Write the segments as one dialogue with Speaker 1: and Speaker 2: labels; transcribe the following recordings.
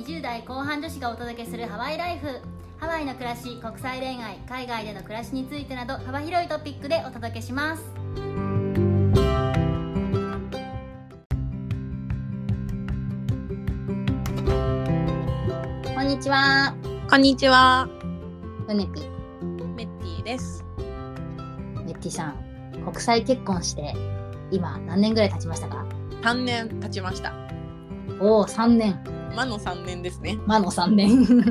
Speaker 1: 20代後半女子がお届けするハワイライフ。ハワイの暮らし国際恋愛海外での暮らしについてなど幅広いトピックでお届けします。こんにちは。
Speaker 2: こんにちは、
Speaker 1: ヨネピ
Speaker 2: メッティです。
Speaker 1: メッティさん国際結婚して今何年ぐらい経ちましたか
Speaker 2: ？3年経ちました。
Speaker 1: おお3年
Speaker 2: 魔の3年ですね。
Speaker 1: 魔の3年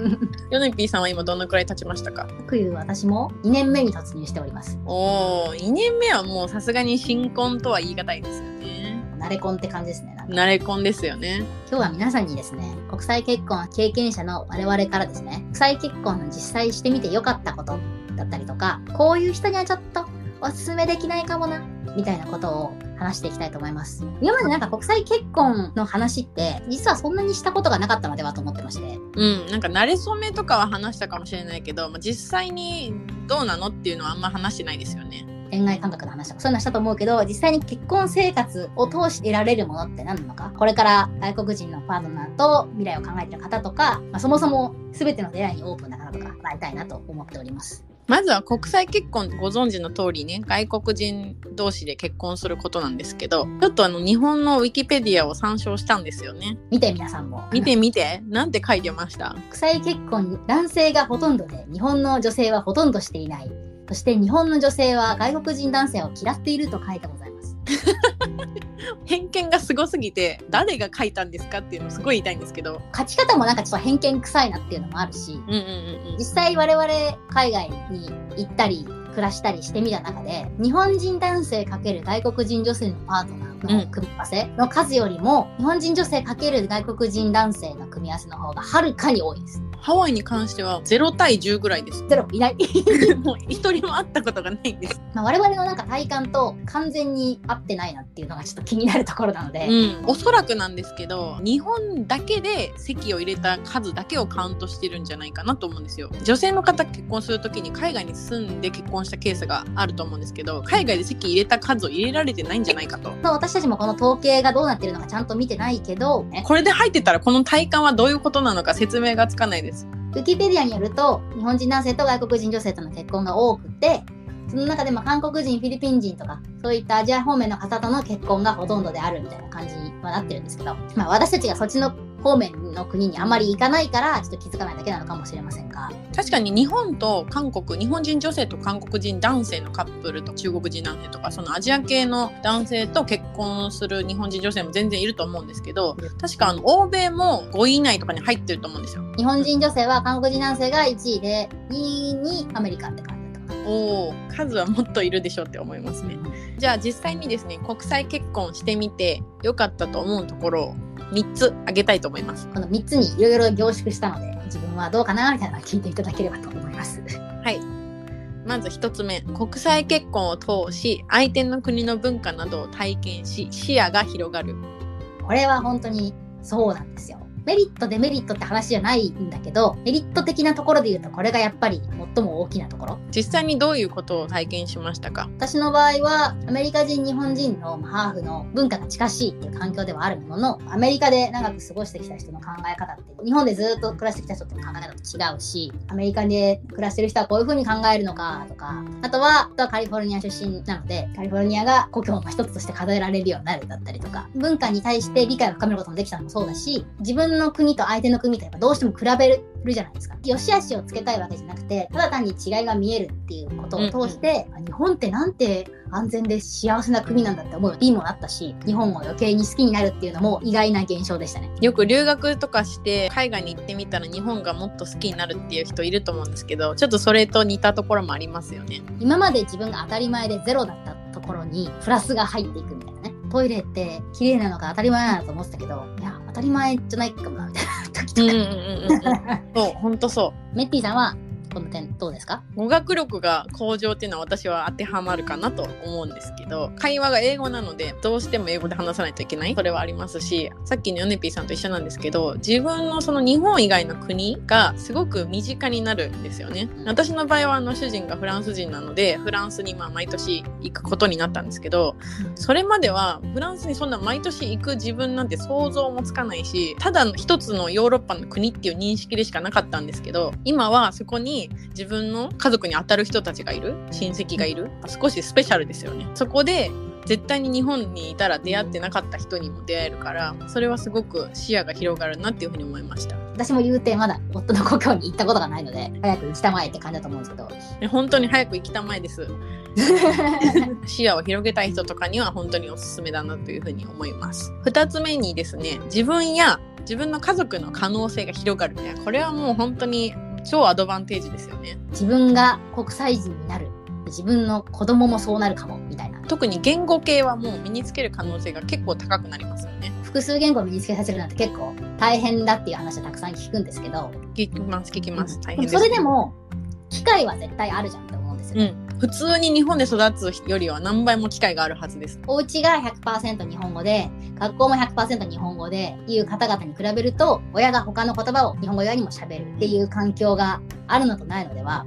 Speaker 2: ヨネピーさんは今どのくらい経ちましたか？
Speaker 1: という私も2年目に突入しております
Speaker 2: おー、2年目はもうさすがに新婚とは言い難いですよね。
Speaker 1: 慣れ婚って感じですね
Speaker 2: 慣れ婚ですよね。
Speaker 1: 今日は皆さんにですね国際結婚経験者の我々からですね国際結婚の実際してみてよかったことだったりとかこういう人にはちょっとおすすめできないかもなみたいなことを話していきたいと思います。今までなんか国際結婚の話って実はそんなにしたことがなかったのではと思ってまして。
Speaker 2: うん、なんか慣れ初めとかは話したかもしれないけど、まあ、実際にどうなのっていうのはあんま話してないですよね。
Speaker 1: 恋愛感覚の話とかそういうのしたと思うけど実際に結婚生活を通して得られるものって何なのか？これから外国人のパートナーと未来を考えている方とか、まあ、そもそも全ての出会いにオープンな方とかなりたいなと思っております
Speaker 2: まずは国際結婚ってご存知の通りね、外国人同士で結婚することなんですけど、ちょっとあの日本のウィキペディアを参照したんですよね。
Speaker 1: 見て皆さんも。
Speaker 2: 見て見て、なんて書いてました？
Speaker 1: 国際結婚男性がほとんどで日本の女性はほとんどしていない。そして日本の女性は外国人男性を嫌っていると書いてございます
Speaker 2: 偏見がすごすぎて誰が書いたんですかっていうのすごい言いたいんですけど
Speaker 1: 書き方もなんかちょっと偏見臭いなっていうのもあるし
Speaker 2: うんうんうん
Speaker 1: 実際我々海外に行ったり暮らしたりしてみた中で日本人男性×外国人女性のパートナーの組み合わせの数よりも、日本人女性×外国人男性の組み合わせの方がはるかに多いです。
Speaker 2: ハワイに関しては0対10ぐらいです。
Speaker 1: ゼロいない。
Speaker 2: もう一人も会ったことがないんです。
Speaker 1: まあ我々のなんか体感と完全に合ってないなっていうのがちょっと気になるところなので、
Speaker 2: うん。おそらくなんですけど日本だけで籍を入れた数だけをカウントしてるんじゃないかなと思うんですよ。女性の方結婚するときに海外に住んで結婚したケースがあると思うんですけど海外で籍入れた数を入れられてないんじゃないかと。
Speaker 1: まあ私たちもこの統計がどうなってるのかちゃんと見てないけど、ね、
Speaker 2: これで入ってたらこの体感はどういうことなのか説明がつかないです
Speaker 1: ウィキペディアによると日本人男性と外国人女性との結婚が多くてその中でも韓国人フィリピン人とかそういったアジア方面の方との結婚がほとんどであるみたいな感じにはなってるんですけど、まあ、私たちがそっちの方面の国にあまり行かないからちょっと気づかないだけなのかもしれませんが
Speaker 2: 確かに日本と韓国日本人女性と韓国人男性のカップルと中国人男性とかそのアジア系の男性と結婚する日本人女性も全然いると思うんですけど確かあの欧米も5位以内とかに入ってると思うんですよ。
Speaker 1: 日本人女性は韓国人男性が1位で2位にアメリカって感じだったかな。
Speaker 2: おー数はもっといるでしょうって思いますね。じゃあ実際にですね国際結婚してみて良かったと思うところを3つ挙げたいと思います。
Speaker 1: この3つにいろいろ凝縮したので自分はどうかなみたいなのを聞いていただければと思います。
Speaker 2: はい。まず一つ目、国際結婚を通し、相手の国の文化などを体験し、視野が広がる。
Speaker 1: これは本当にそうなんですよ。メリットデメリットって話じゃないんだけどメリット的なところで言うとこれがやっぱり最も大きなところ。
Speaker 2: 実際にどういうことを体験しましたか？
Speaker 1: 私の場合はアメリカ人日本人のまあハーフの文化が近しいっていう環境ではあるもののアメリカで長く過ごしてきた人の考え方って日本でずっと暮らしてきた人との考え方と違うしアメリカで暮らしてる人はこういう風に考えるのかとかあとはあとはカリフォルニア出身なのでカリフォルニアが故郷の一つとして数えられるようになるだったりとか文化に対して理解を深めることもできたのもそうだし自分の国と相手の国とやっぱどうしても比べるじゃないですか。良し悪しをつけたいわけじゃなくて、ただ単に違いが見えるっていうことを通して、日本ってなんて安全で幸せな国なんだって思ういいものあったし、日本を余計に好きになるっていうのも意外な現象でしたね。
Speaker 2: よく留学とかして海外に行ってみたら日本がもっと好きになるっていう人いると思うんですけどちょっとそれと似たところもありますよね。
Speaker 1: 今まで自分が当たり前でゼロだったところにプラスが入っていくみたいなね。トイレって綺麗なのが当たり前なのと思ってたけど、いや、当たり前じゃないかもな、みたいな時とか。
Speaker 2: うんうんうんうん。そう本当そ
Speaker 1: メッティさんはこの点どうですか？
Speaker 2: 語学力が向上っていうのは私は当てはまるかなと思うんですけど会話が英語なのでどうしても英語で話さないといけない。それはありますしさっきのヨネピーさんと一緒なんですけど自分のその日本以外の国がすごく身近になるんですよね。私の場合はあの主人がフランス人なのでフランスにまあ毎年行くことになったんですけどそれまではフランスにそんな毎年行く自分なんて想像もつかないしただの一つのヨーロッパの国っていう認識でしかなかったんですけど今はそこに自分の家族に当たる人たちがいる？親戚がいる？少しスペシャルですよね。そこで絶対に日本にいたら出会ってなかった人にも出会えるからそれはすごく視野が広がるなっていうふうに思いました。
Speaker 1: 私も言うてまだ夫の故郷に行ったことがないので早く行きたまえって感じだと思うんですけど。
Speaker 2: ね本当に早く行きたまえです。視野を広げたい人とかには本当におすすめだなというふうに思います。2つ目にですね自分や自分の家族の可能性が広がる。ねこれはもう本当に超アドバンテージですよね。
Speaker 1: 自分が国際人になる。自分の子供もそうなるかもみたいな。
Speaker 2: 特に言語系はもう身につける可能性が結構高くなりますよね。
Speaker 1: 複数言語を身につけさせるなんて結構大変だっていう話はたくさん聞くんですけど
Speaker 2: 聞きます聞きます大変
Speaker 1: それでも機会は絶対あるじゃんって思うんですよ、ね
Speaker 2: うん普通に日本で育つよりは何倍も機会があるはずです
Speaker 1: お家が100%日本語で学校も100%日本語でいう方々に比べると親が他の言葉を日本語以外にも喋るっていう環境があるのとないのでは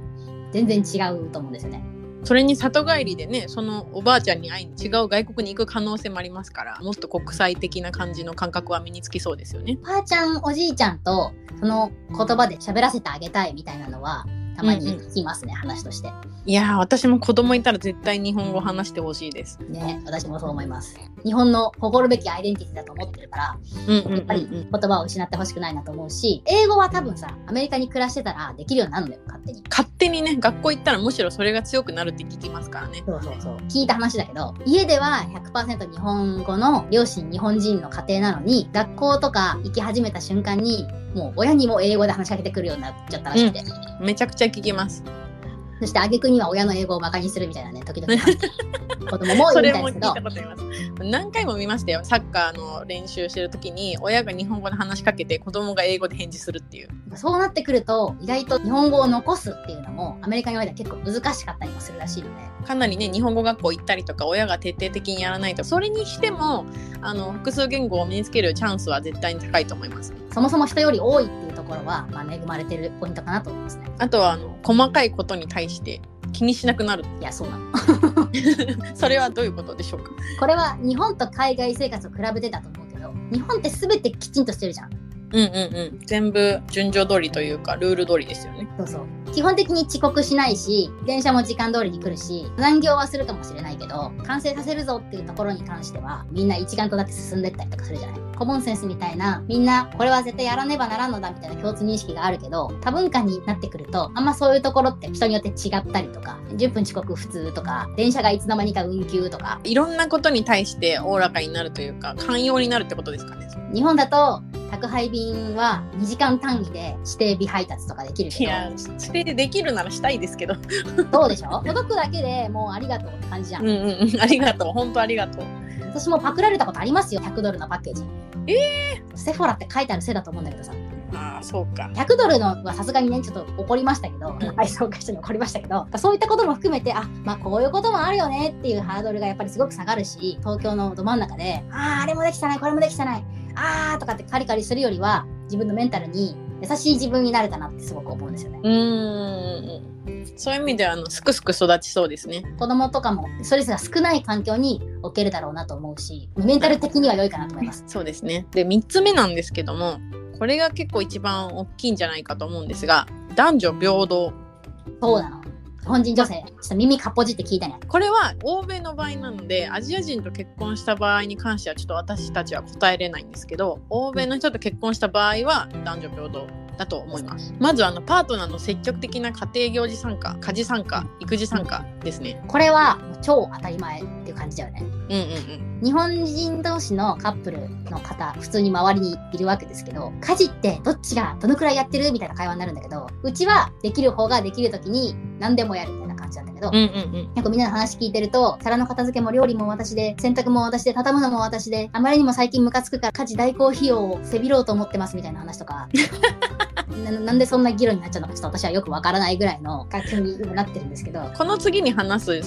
Speaker 1: 全然違うと思うんですよね。
Speaker 2: それに里帰りでねそのおばあちゃんに会いに違う外国に行く可能性もありますからもっと国際的な感じの感覚は身につきそうですよね
Speaker 1: ばあちゃんおじいちゃんとその言葉で喋らせてあげたいみたいなのはたまに聞きますね、話として。
Speaker 2: いやー私も子供いたら絶対日本語話してほしいです
Speaker 1: ね私もそう思います。日本の誇るべきアイデンティティだと思ってるから
Speaker 2: うんうんうん
Speaker 1: やっぱり言葉を失ってほしくないなと思うし英語は多分さアメリカに暮らしてたらできるようになるのよ勝手に。
Speaker 2: 勝手にね学校行ったらむしろそれが強くなるって聞きますからね
Speaker 1: そうそうそう。聞いた話だけど、家では100%日本語の両親日本人の家庭なのに、学校とか行き始めた瞬間に、もう親にも英語で話しかけてくるようになっちゃったらしくて。
Speaker 2: めちゃくちゃ聞きます
Speaker 1: そして挙句には親の英語を馬鹿にするみたいなね、時々 子供もい
Speaker 2: そ
Speaker 1: るみたいですけど。
Speaker 2: 何回も見ましたよ。サッカーの練習してる時に親が日本語で話しかけて子供が英語で返事するっていう。
Speaker 1: そうなってくると、意外と日本語を残すっていうのも、アメリカにおいては結構難しかったりもするらしいので、
Speaker 2: かなりね日本語学校行ったりとか親が徹底的にやらないとそれにしてもあの複数言語を身につけるチャンスは絶対に高いと思います
Speaker 1: そもそも人より多いっていうところは、まあ、恵まれてるポイントかなと思いますね。
Speaker 2: あとはあの細かいことに対して気にしなくなる。
Speaker 1: いや、そうなの。
Speaker 2: それはどういうことでしょうか？
Speaker 1: これは日本と海外生活を比べてだと思うけど日本って全てきちんとしてるじゃん。
Speaker 2: うんうんうん。全部順序通りというかルール通りですよね。
Speaker 1: そうそう基本的に遅刻しないし電車も時間通りに来るし残業はするかもしれないけど完成させるぞっていうところに関してはみんな一丸となって進んでったりとかするじゃない。コモンセンスみたいなみんなこれは絶対やらねばならんのだみたいな共通認識があるけど多文化になってくるとあんまそういうところって人によって違ったりとか10分遅刻普通とか電車がいつの間にか運休とか。
Speaker 2: いろんなことに対しておおらかになるというか寛容になるってことですかね。
Speaker 1: 日本だと宅配便は2時間単位で指定日配達とかできる
Speaker 2: い
Speaker 1: け
Speaker 2: やそれでできるならしたいですけど。
Speaker 1: どどうでしょ？届くだけでもうありがとうって感じじゃん、
Speaker 2: うんうんうん。ありがとう。本当ありがとう。
Speaker 1: 私もパクられたことありますよ100ドルのパッケージ。
Speaker 2: え
Speaker 1: セフォラって書いてあるせいだと思うんだけどさ。
Speaker 2: ああそうか。
Speaker 1: 100ドルのはさすがにねちょっと怒りましたけど、
Speaker 2: ん。
Speaker 1: 配送会社に怒りましたけど。そういったことも含めてあまあこういうこともあるよねっていうハードルがやっぱりすごく下がるし東京のど真ん中であああれもできたないこれもできたないあーとかってカリカリするよりは自分のメンタルに優しい自分になれたなってすごく思うんですよね。
Speaker 2: うーん。そういう意味ではあのすくすく育ちそうですね。
Speaker 1: 子供とかもストレスが少ない環境に置けるだろうなと思うしメンタル的には良いかなと思います。
Speaker 2: そうですね。で3つ目なんですけどもこれが結構一番大きいんじゃないかと思うんですが男女平等。
Speaker 1: そうなの日本人女性ちょっと耳かっぽじって聞いたね
Speaker 2: これは欧米の場合なのでアジア人と結婚した場合に関してはちょっと私たちは答えれないんですけど欧米の人と結婚した場合は男女平等。だと思います。まずあのパートナーの積極的な家庭行事参加家事参加育児参加ですね。
Speaker 1: これは超当たり前っていう感じだよね。
Speaker 2: うんうんうん。
Speaker 1: 日本人同士のカップルの方普通に周りにいるわけですけど家事ってどっちがどのくらいやってるみたいな会話になるんだけどうちはできる方ができる時に何でもやるみたいな感じなんだけど、
Speaker 2: うんうんうん。
Speaker 1: 結構みんなの話聞いてると皿の片付けも料理も私で洗濯も私で畳むのも私であまりにも最近ムカつくから家事代行費用をせびろうと思ってますみたいな話とかなんでそんな議論になっちゃうのかちょっと私はよくわからないぐらいの書きになってるんですけど。
Speaker 2: この次に話す養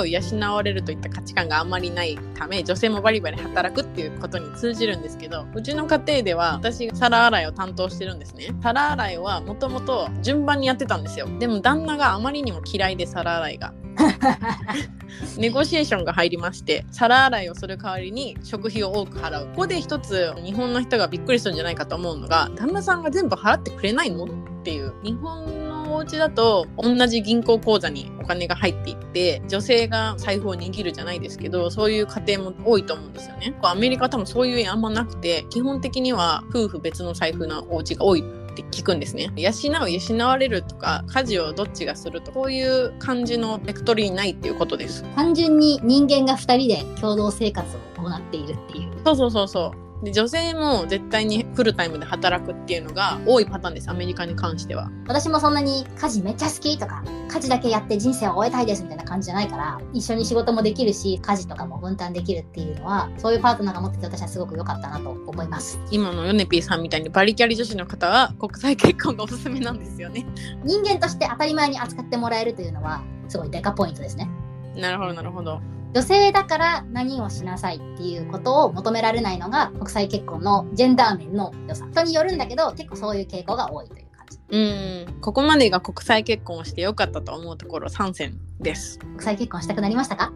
Speaker 2: う養われるといった価値観があんまりないため女性もバリバリ働くっていうことに通じるんですけどうちの家庭では私が皿洗いを担当してるんですね皿洗いはもともと順番にやってたんですよ。でも旦那があまりにも嫌いで皿洗いが。ネゴシエーションが入りまして皿洗いをする代わりに食費を多く払う。ここで一つ日本の人がびっくりするんじゃないかと思うのが旦那さんが全部払ってくれないの？っていう。日本のお家だと同じ銀行口座にお金が入っていって女性が財布を握るじゃないですけどそういう家庭も多いと思うんですよね。アメリカ多分そういう家あんまなくて基本的には夫婦別の財布のお家が多い。って聞くんですね。養う養われるとか家事をどっちがするとこういう感じのベクトルにないっていうことです。
Speaker 1: 単純に人間が2人で共同生活を行っているっていう。
Speaker 2: そうそうそうそうで女性も絶対にフルタイムで働くっていうのが多いパターンですアメリカに関しては。
Speaker 1: 私もそんなに家事めっちゃ好きとか家事だけやって人生を終えたいですみたいな感じじゃないから一緒に仕事もできるし家事とかも分担できるっていうのはそういうパートナーが持ってて私はすごく良かったなと思います。
Speaker 2: 今のヨネピーさんみたいにバリキャリ女子の方は国際結婚がおすすめなんですよね。
Speaker 1: 人間として当たり前に扱ってもらえるというのはすごいデカポイントですね。
Speaker 2: なるほどなるほど
Speaker 1: 女性だから何をしなさいっていうことを求められないのが国際結婚のジェンダー面の良さ。人によるんだけど結構そういう傾向が多いという感じ。
Speaker 2: うん。ここまでが国際結婚をしてよかったと思うところ3選です。
Speaker 1: 国際結婚したくなりましたか？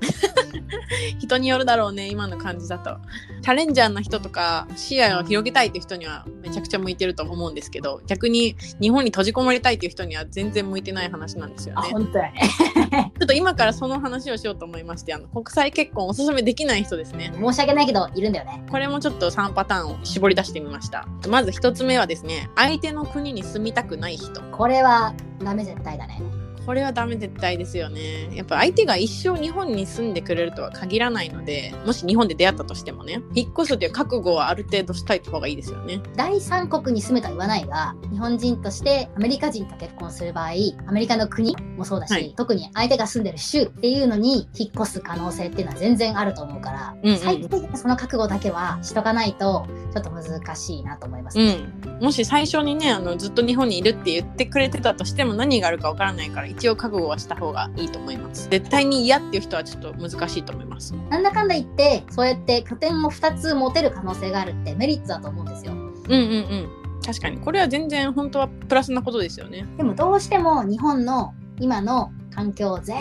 Speaker 2: 人によるだろうね今の感じだと。チャレンジャーな人とか視野を広げたいっていう人にはめちゃくちゃ向いてると思うんですけど逆に日本に閉じこもりたいっていう人には全然向いてない話なんですよね。
Speaker 1: あ本当や。ね
Speaker 2: ちょっと今からその話をしようと思いましてあの国際結婚おすすめできない人ですね。
Speaker 1: 申し訳ないけどいるんだよね。
Speaker 2: これもちょっと3パターンを絞り出してみました。まず1つ目はですね相手の国に住みたくない人。
Speaker 1: これはダメ絶対だね
Speaker 2: これはダメ絶対ですよね。やっぱ相手が一生日本に住んでくれるとは限らないので、もし日本で出会ったとしてもね、引っ越すという覚悟はある程度したい方がいいですよね。
Speaker 1: 第三国に住むとは言わないが、日本人としてアメリカ人と結婚する場合、アメリカの国もそうだし、
Speaker 2: はい
Speaker 1: 特に相手が住んでる州っていうのに引っ越す可能性っていうのは全然あると思うから、
Speaker 2: うんうん
Speaker 1: 最低限その覚悟だけはしとかないと、ちょっと難しいなと思います、ね
Speaker 2: うん。もし最初にね、あのずっと日本にいるって言ってくれてたとしても何があるかわからないから、一応覚悟はした方がいいと思います。絶対に嫌っていう人はちょっと難しいと思います。
Speaker 1: なんだかんだ言って、そうやって拠点を2つ持てる可能性があるってメリットだと思うんですよ。
Speaker 2: うんうんうん。確かに。これは全然本当はプラスなことですよね。
Speaker 1: でもどうしても日本の今の環境を絶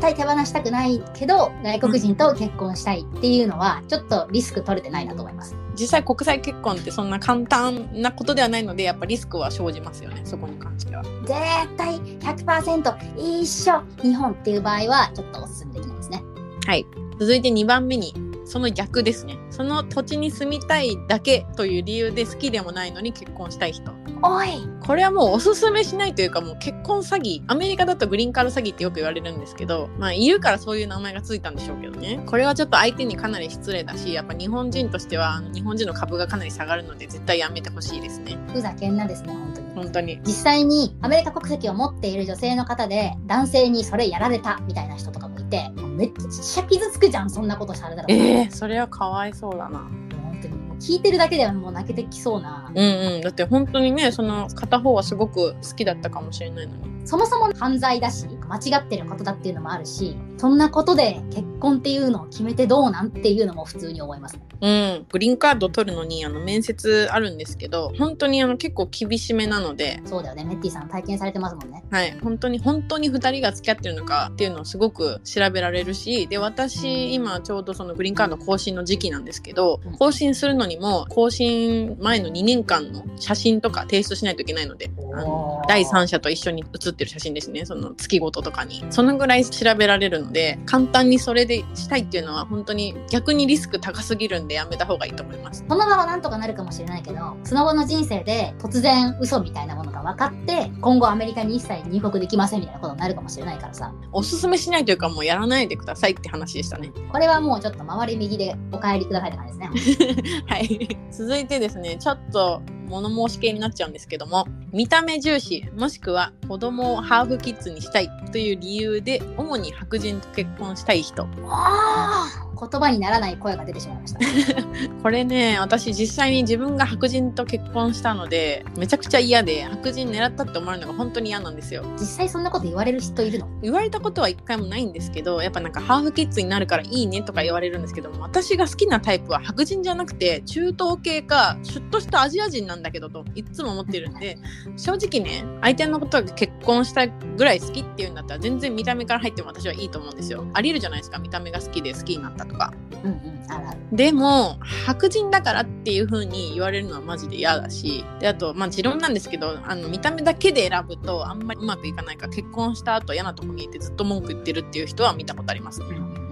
Speaker 1: 対手放したくないけど外国人と結婚したいっていうのはちょっとリスク取れてないなと思います。
Speaker 2: 実際国際結婚ってそんな簡単なことではないので、やっぱリスクは生じますよね。そこに関しては。
Speaker 1: 絶対100%一緒日本っていう場合はちょっとおすすめできないですね。
Speaker 2: はい。続いて2番目に、その逆ですね。その土地に住みたいだけという理由で好きでもないのに結婚したい人。
Speaker 1: おい
Speaker 2: これはもうおすすめしないというかもう結婚詐欺。アメリカだとグリーンカード詐欺ってよく言われるんですけど、まあいるからそういう名前がついたんでしょうけどね。これはちょっと相手にかなり失礼だし、やっぱ日本人としては日本人の株がかなり下がるので絶対やめてほしいですね。
Speaker 1: ふざけんなですね本当に。
Speaker 2: 本当に。
Speaker 1: 実際にアメリカ国籍を持っている女性の方で男性にそれやられたみたいな人とかもいてめっちゃ傷つくじゃんそんなことされたら。
Speaker 2: ええー、それはかわいそうだな。
Speaker 1: 本当に聞いてるだけではもう泣けてきそうな。
Speaker 2: うんうん。だって本当にね、その片方はすごく好きだったかもしれないのに。
Speaker 1: そもそも犯罪だし間違ってることだっていうのもあるしそんなことで結婚っていうのを決めてどうなんっていうのも普通に思いますね。
Speaker 2: うん、グリーンカード取るのにあの面接あるんですけど本当にあの結構厳しめなので、
Speaker 1: そうだよね。メッティさん体験されてますもんね。
Speaker 2: はい、本当に本当に2人が付き合ってるのかっていうのをすごく調べられるしで私今ちょうどそのグリーンカード更新の時期なんですけど
Speaker 1: うん。
Speaker 2: 更新するのにも更新前の2年間の写真とか提出しないといけないのであの第三者と一緒に写ってる写真ですねその月ごととかにそのぐらい調べられるので簡単にそれでしたいっていうのは本当に逆にリスク高すぎるんでやめた方がいいと思います。
Speaker 1: その場はなんとかなるかもしれないけどその後の人生で突然嘘みたいなものが分かって今後アメリカに一切入国できませんみたいなことになるかもしれないからさ
Speaker 2: おすすめしないというかもうやらないでくださいって話でしたね。
Speaker 1: これはもうちょっと回り右でお帰りくださいって感じですね。
Speaker 2: はい。続いてですね、ちょっと物申し系になっちゃうんですけども、見た目重視、もしくは子供をハーフキッズにしたいという理由で、主に白人と結婚したい人。
Speaker 1: あ言葉にならない声が出てしまいました。
Speaker 2: これね私実際に自分が白人と結婚したのでめちゃくちゃ嫌で白人狙ったって思われるのが本当に嫌なんですよ
Speaker 1: 実際そんなこと言われる人いるの？
Speaker 2: 言われたことは一回もないんですけどやっぱなんかハーフキッズになるからいいねとか言われるんですけども私が好きなタイプは白人じゃなくて中東系かシュッとしたアジア人なんだけどといつも思ってるんで正直ね相手のことが結婚したぐらい好きっていうんだったら全然見た目から入っても私はいいと思うんですよ。ありえるじゃないですか。見た目が好きで好きになったとか。
Speaker 1: うんうん。
Speaker 2: でも白人だからっていう風に言われるのはマジで嫌だし。であとまあ持論なんですけどあの見た目だけで選ぶとあんまりうまくいかないから結婚した後嫌なとこにいてずっと文句言ってるっていう人は見たことあります。ね
Speaker 1: うんうん、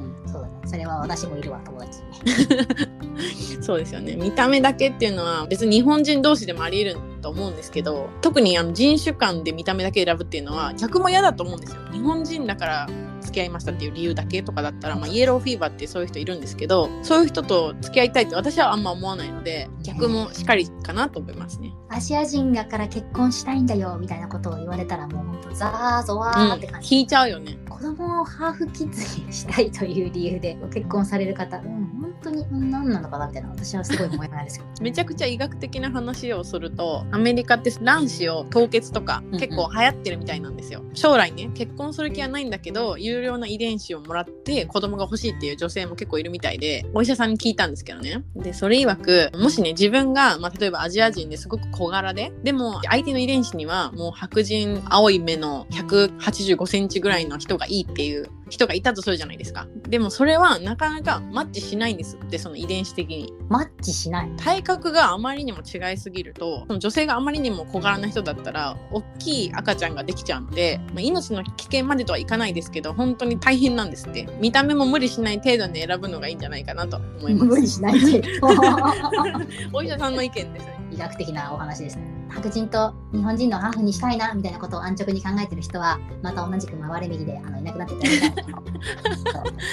Speaker 1: それは私もいるわ、友達に。
Speaker 2: そうですよね見た目だけっていうのは別に日本人同士でもあり得ると思うんですけど特にあの人種間で見た目だけ選ぶっていうのは逆も嫌だと思うんですよ日本人だから付き合いましたっていう理由だけとかだったら、まあ、イエローフィーバーってそういう人いるんですけどそういう人と付き合いたいって私はあんま思わないので逆もしっかりかなと思いますね。
Speaker 1: アジア人だから結婚したいんだよみたいなことを言われたらもうほんとザーゾワ
Speaker 2: うん
Speaker 1: ーって感、じ、
Speaker 2: 引いちゃうよね。
Speaker 1: 子供をハーフキッズにしたいという理由でご結婚される方、うん、当にうん何なのかなみたいな私はすごい思いないですけど
Speaker 2: めちゃくちゃ医学的な話をするとアメリカって卵子を凍結とか
Speaker 1: うんうん。
Speaker 2: 結構流行ってるみたいなんですよ、将来ね結婚する気はないんだけど有料な遺伝子をもらって子供が欲しいっていう女性も結構いるみたいでお医者さんに聞いたんですけどね。でそれ曰くもしね自分が、まあ、例えばアジア人ですごく小柄ででも相手の遺伝子にはもう白人青い目の185センチぐらいの人がいいっていう人がいたとするじゃないですか。でもそれはなかなかマッチしないんですってその遺伝子的に。
Speaker 1: マッチしない。
Speaker 2: 体格があまりにも違いすぎるとその女性があまりにも小柄な人だったら大きい赤ちゃんができちゃうので、まあ、命の危険までとはいかないですけど本当に大変なんですって。見た目も無理しない程度に選ぶのがいいんじゃないかなと思います。
Speaker 1: 無理しないけど
Speaker 2: お医者さんの意見ですね。
Speaker 1: 医学的なお話ですね白人と日本人のハーフにしたいなみたいなことを安直に考えてる人はまた同じく回れ右であのいなくなってたみたいなとそう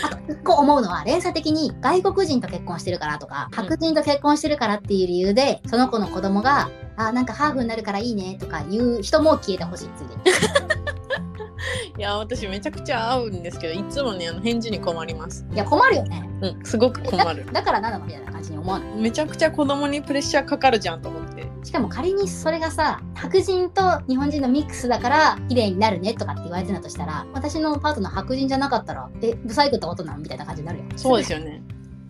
Speaker 1: あと一個思うのは連鎖的に外国人と結婚してるからとか白人と結婚してるからっていう理由でその子の子供があなん。かハーフになるからいいねとか言う人も消えてほしいついでに
Speaker 2: いや私めちゃくちゃ合うんですけどいつもねあの返事に困ります。
Speaker 1: いや困るよね。
Speaker 2: うんすごく困る。
Speaker 1: だ からなのみたいな感じに思わない。
Speaker 2: めちゃくちゃ子供にプレッシャーかかるじゃんと思って。
Speaker 1: しかも仮にそれがさ白人と日本人のミックスだから綺麗になるねとかって言われてたとしたら私のパートナー白人じゃなかったらえブサイクってことなのみたいな感じになるよ。
Speaker 2: そうですよね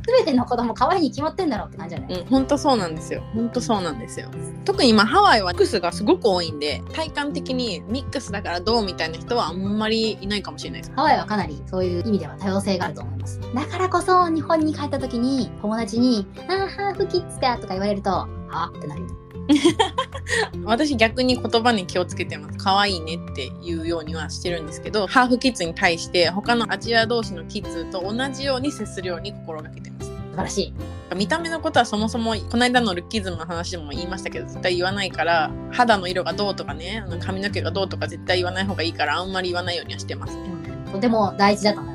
Speaker 1: 全ての子供可愛いに決まってんだろうって感じじゃない、
Speaker 2: うん、本当そうなんですよ。本当そうなんですよ。特に今ハワイはミックスがすごく多いんで、体感的にミックスだからどうみたいな人はあんまりいないかもしれないです。
Speaker 1: ハワイはかなりそういう意味では多様性があると思いますだからこそ日本に帰った時に友達に「あーハーフキッズだ」とか言われると「あってなるよ
Speaker 2: 私逆に言葉に気をつけてます。可愛いねっていうようにはしてるんですけど、ハーフキッズに対して他のアジア同士のキッズと同じように接するように心がけてます。
Speaker 1: 素晴らしい
Speaker 2: 見た目のことはそもそもこの間のルッキズムの話でも言いましたけど絶対言わないから肌の色がどうとかね髪の毛がどうとか絶対言わない方がいいからあんまり言わないようにはしてますね。
Speaker 1: とても大事だと思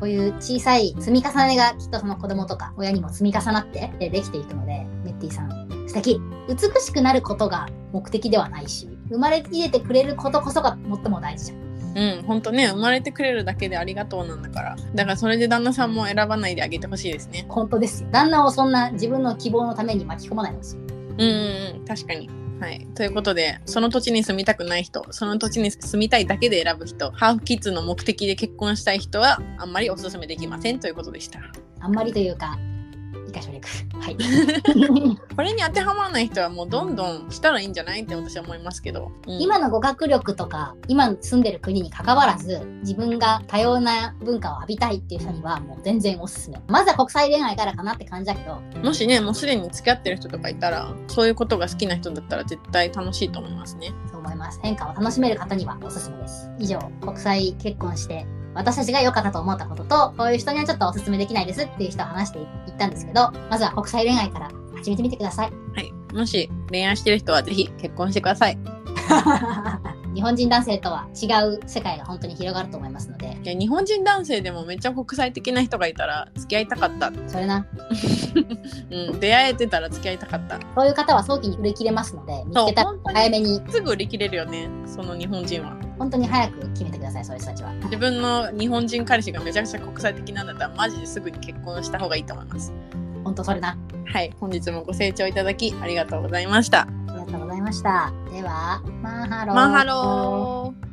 Speaker 1: こういう小さい積み重ねがきっとその子供とか親にも積み重なってでできていくのでメッティさん素敵美しくなることが目的ではないし生まれ入れてくれることこそが最も大事じゃん
Speaker 2: うん、ほんとね、生まれてくれるだけでありがとうなんだから。だからそれで旦那さんも選ばないであげてほしいですね。
Speaker 1: 本当ですよ旦那をそんな自分の希望のために巻き込まないでほしい
Speaker 2: うんうんうん、確かに。はい。ということで、その土地に住みたくない人、その土地に住みたいだけで選ぶ人、ハーフキッズの目的で結婚したい人は、あんまりおすすめできませんということでした。
Speaker 1: あんまりというか以下省略はい。
Speaker 2: これに当てはまらない人はもうどんどんしたらいいんじゃないって私は思いますけど。うん。
Speaker 1: 今の語学力とか今住んでる国に関わらず自分が多様な文化を浴びたいっていう人にはもう全然おすすめ。まずは国際恋愛からかなって感じだけど。
Speaker 2: もしね、もうすでに付き合ってる人とかいたら、そういうことが好きな人だったら絶対楽しいと思いますね。
Speaker 1: そう思います。変化を楽しめる方にはおすすめです。以上国際結婚して私たちが良かったと思ったこととこういう人にはちょっとおすすめできないですっていう人を話していったんですけどまずは国際恋愛から始めてみてください
Speaker 2: はい。もし恋愛してる人はぜひ結婚してください。
Speaker 1: 日本人男性とは違う世界が本当に広がると思いますので
Speaker 2: いや日本人男性でもめっちゃ国際的な人がいたら付き合いたかった。
Speaker 1: それな
Speaker 2: うん、出会えてたら付き合いたかった。
Speaker 1: そういう方は早期に売り切れますので見つけたら早めに
Speaker 2: すぐ売り切れるよね、その日本人は。
Speaker 1: 本当に早く決めてくださいそういう人たちは。
Speaker 2: 自分の日本人彼氏がめちゃくちゃ国際的なんだったらマジですぐに結婚した方がいいと思います。
Speaker 1: 本当それな。
Speaker 2: はい。本日もご清聴いただきありがとうございました。
Speaker 1: ありがとうございました。ではマンハロー。
Speaker 2: マンハロー